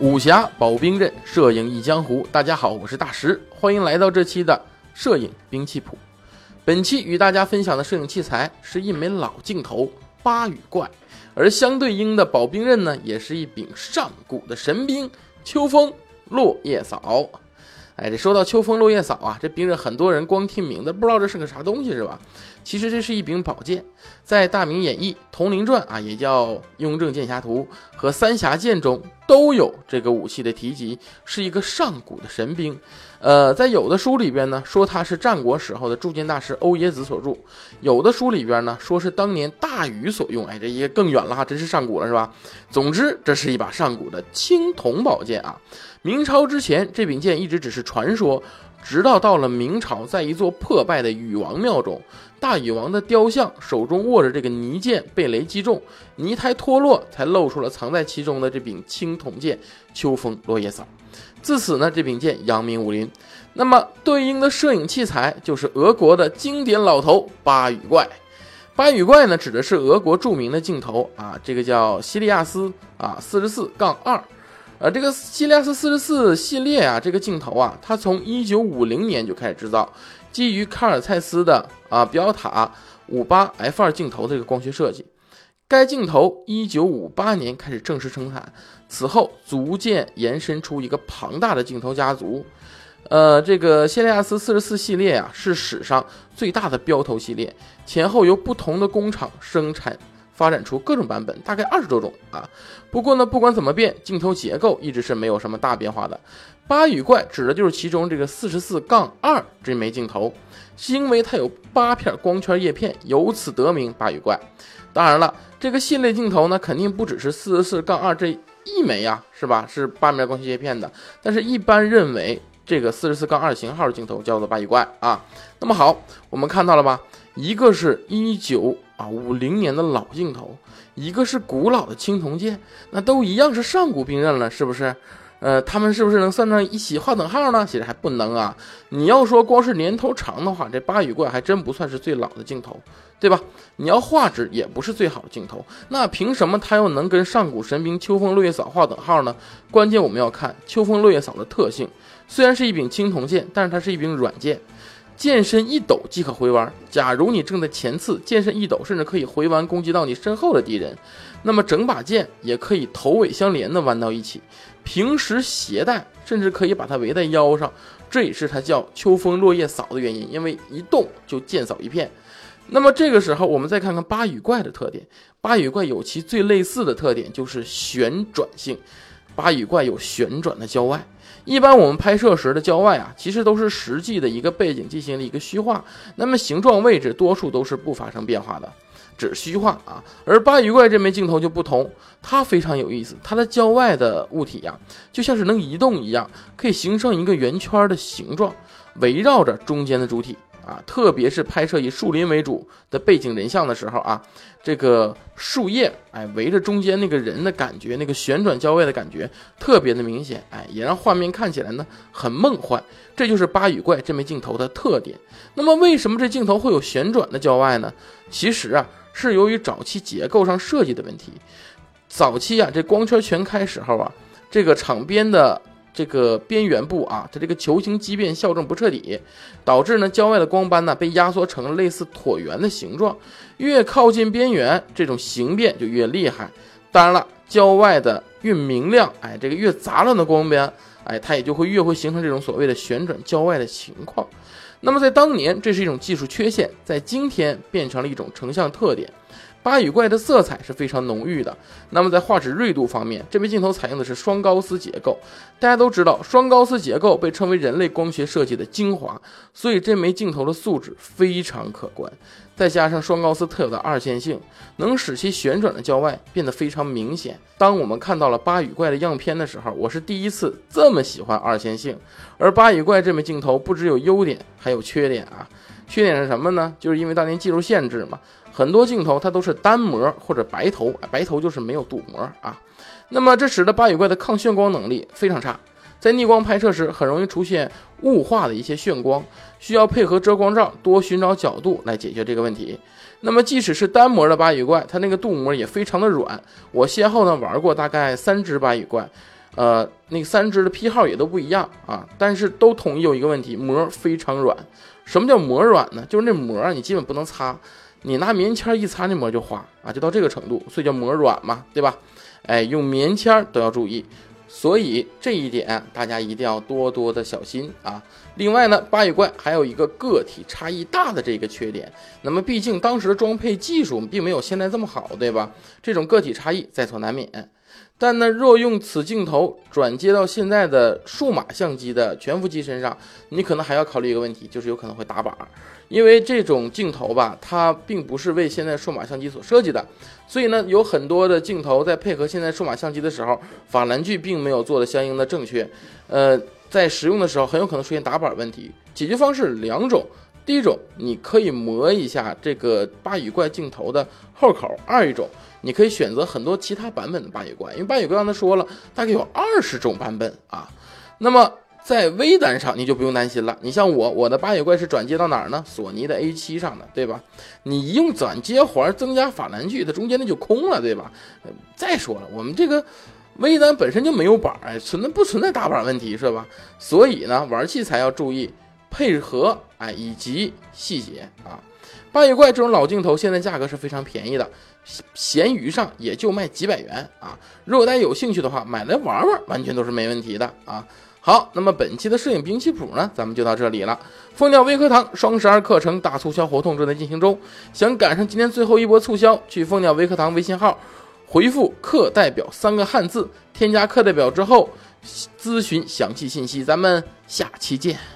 武侠保兵刃，摄影忆江湖。大家好，我是大石，欢迎来到这期的摄影兵器谱。本期与大家分享的摄影器材是一枚老镜头八羽怪，而相对应的保兵刃呢，也是一柄上古的神兵秋风落叶扫。哎，这说到秋风落叶扫啊，这兵刃很多人光听名字不知道这是个啥东西是吧？其实这是一柄宝剑，在《大明演义》《铜陵传》啊，也叫《雍正剑侠图》和《三峡剑》中都有这个武器的提及，是一个上古的神兵。呃，在有的书里边呢，说它是战国时候的铸剑大师欧冶子所铸；有的书里边呢，说是当年大禹所用。哎，这也更远了哈，真是上古了是吧？总之，这是一把上古的青铜宝剑啊。明朝之前，这柄剑一直只是传说，直到到了明朝，在一座破败的禹王庙中，大禹王的雕像手中握着这个泥剑被雷击中，泥胎脱落，才露出了藏在其中的这柄青铜剑——秋风落叶扫。自此呢，这柄剑扬名武林。那么对应的摄影器材就是俄国的经典老头八羽怪。八羽怪呢，指的是俄国著名的镜头啊，这个叫西利亚斯啊四十四杠二。呃，这个西利亚斯四十四系列啊，这个镜头啊，它从一九五零年就开始制造，基于卡尔蔡司的啊标塔五八 f 二镜头的这个光学设计。该镜头一九五八年开始正式生产，此后逐渐延伸出一个庞大的镜头家族。呃，这个西利亚斯四十四系列啊，是史上最大的标头系列，前后由不同的工厂生产。发展出各种版本，大概二十多种啊。不过呢，不管怎么变，镜头结构一直是没有什么大变化的。八羽怪指的就是其中这个四十四杠二这枚镜头，是因为它有八片光圈叶片，由此得名八羽怪。当然了，这个系列镜头呢，肯定不只是四十四杠二这一枚呀，是吧？是八面光学叶片的。但是，一般认为这个四十四杠二型号的镜头叫做八羽怪啊。那么好，我们看到了吧？一个是一九。啊，五零年的老镜头，一个是古老的青铜剑，那都一样是上古兵刃了，是不是？呃，他们是不是能算上一起划等号呢？其实还不能啊。你要说光是年头长的话，这八羽怪还真不算是最老的镜头，对吧？你要画质也不是最好的镜头，那凭什么它又能跟上古神兵秋风落叶扫划等号呢？关键我们要看秋风落叶扫的特性，虽然是一柄青铜剑，但是它是一柄软剑。剑身一抖即可回弯。假如你正在前刺，剑身一抖，甚至可以回弯攻击到你身后的敌人。那么整把剑也可以头尾相连的弯到一起。平时携带，甚至可以把它围在腰上。这也是它叫秋风落叶扫的原因，因为一动就剑扫一片。那么这个时候，我们再看看八羽怪的特点。八羽怪有其最类似的特点，就是旋转性。八羽怪有旋转的郊外。一般我们拍摄时的郊外啊，其实都是实际的一个背景进行了一个虚化，那么形状位置多数都是不发生变化的，只虚化啊。而八羽怪这枚镜头就不同，它非常有意思，它的郊外的物体呀，就像是能移动一样，可以形成一个圆圈的形状，围绕着中间的主体。啊，特别是拍摄以树林为主的背景人像的时候啊，这个树叶哎围着中间那个人的感觉，那个旋转焦外的感觉特别的明显，哎，也让画面看起来呢很梦幻。这就是八羽怪这枚镜头的特点。那么为什么这镜头会有旋转的焦外呢？其实啊，是由于早期结构上设计的问题。早期啊，这光圈全开时候啊，这个场边的。这个边缘部啊，它这个球形畸变校正不彻底，导致呢郊外的光斑呢被压缩成类似椭圆的形状，越靠近边缘，这种形变就越厉害。当然了，郊外的越明亮，哎，这个越杂乱的光斑，哎，它也就会越会形成这种所谓的旋转郊外的情况。那么在当年，这是一种技术缺陷，在今天变成了一种成像特点。八羽怪的色彩是非常浓郁的。那么在画质锐度方面，这枚镜头采用的是双高斯结构。大家都知道，双高斯结构被称为人类光学设计的精华，所以这枚镜头的素质非常可观。再加上双高斯特有的二线性，能使其旋转的焦外变得非常明显。当我们看到了八羽怪的样片的时候，我是第一次这么喜欢二线性。而八羽怪这枚镜头不只有优点，还有缺点啊。缺点是什么呢？就是因为当年技术限制嘛。很多镜头它都是单模或者白头，白头就是没有镀膜啊。那么这使得八羽怪的抗眩光能力非常差，在逆光拍摄时很容易出现雾化的一些眩光，需要配合遮光罩多寻找角度来解决这个问题。那么即使是单模的八羽怪，它那个镀膜也非常的软。我先后呢玩过大概三只八羽怪，呃，那三只的批号也都不一样啊，但是都统一有一个问题，膜非常软。什么叫膜软呢？就是那膜你基本不能擦，你拿棉签一擦，那膜就花啊，就到这个程度，所以叫膜软嘛，对吧？哎，用棉签都要注意。所以这一点大家一定要多多的小心啊！另外呢，八羽怪还有一个个体差异大的这个缺点。那么毕竟当时的装配技术并没有现在这么好，对吧？这种个体差异在所难免。但呢，若用此镜头转接到现在的数码相机的全幅机身上，你可能还要考虑一个问题，就是有可能会打板。因为这种镜头吧，它并不是为现在数码相机所设计的，所以呢，有很多的镜头在配合现在数码相机的时候，法兰距并没有做的相应的正确，呃，在使用的时候很有可能出现打板问题。解决方式两种，第一种，你可以磨一下这个八羽怪镜头的后口；二一种，你可以选择很多其他版本的八羽怪，因为八羽怪刚才说了，大概有二十种版本啊，那么。在微单上你就不用担心了。你像我，我的八野怪是转接到哪儿呢？索尼的 A7 上的，对吧？你一用转接环增加法兰距，它中间那就空了，对吧？再说了，我们这个微单本身就没有板儿，存在不存在打板问题，是吧？所以呢，玩器材要注意配合，哎，以及细节啊。八野怪这种老镜头现在价格是非常便宜的，闲鱼上也就卖几百元啊。如果大家有兴趣的话，买来玩玩，完全都是没问题的啊。好，那么本期的摄影兵器谱呢，咱们就到这里了。蜂鸟微课堂双十二课程大促销活动正在进行中，想赶上今天最后一波促销，去蜂鸟微课堂微信号回复“课代表”三个汉字，添加课代表之后，咨询详细信息。咱们下期见。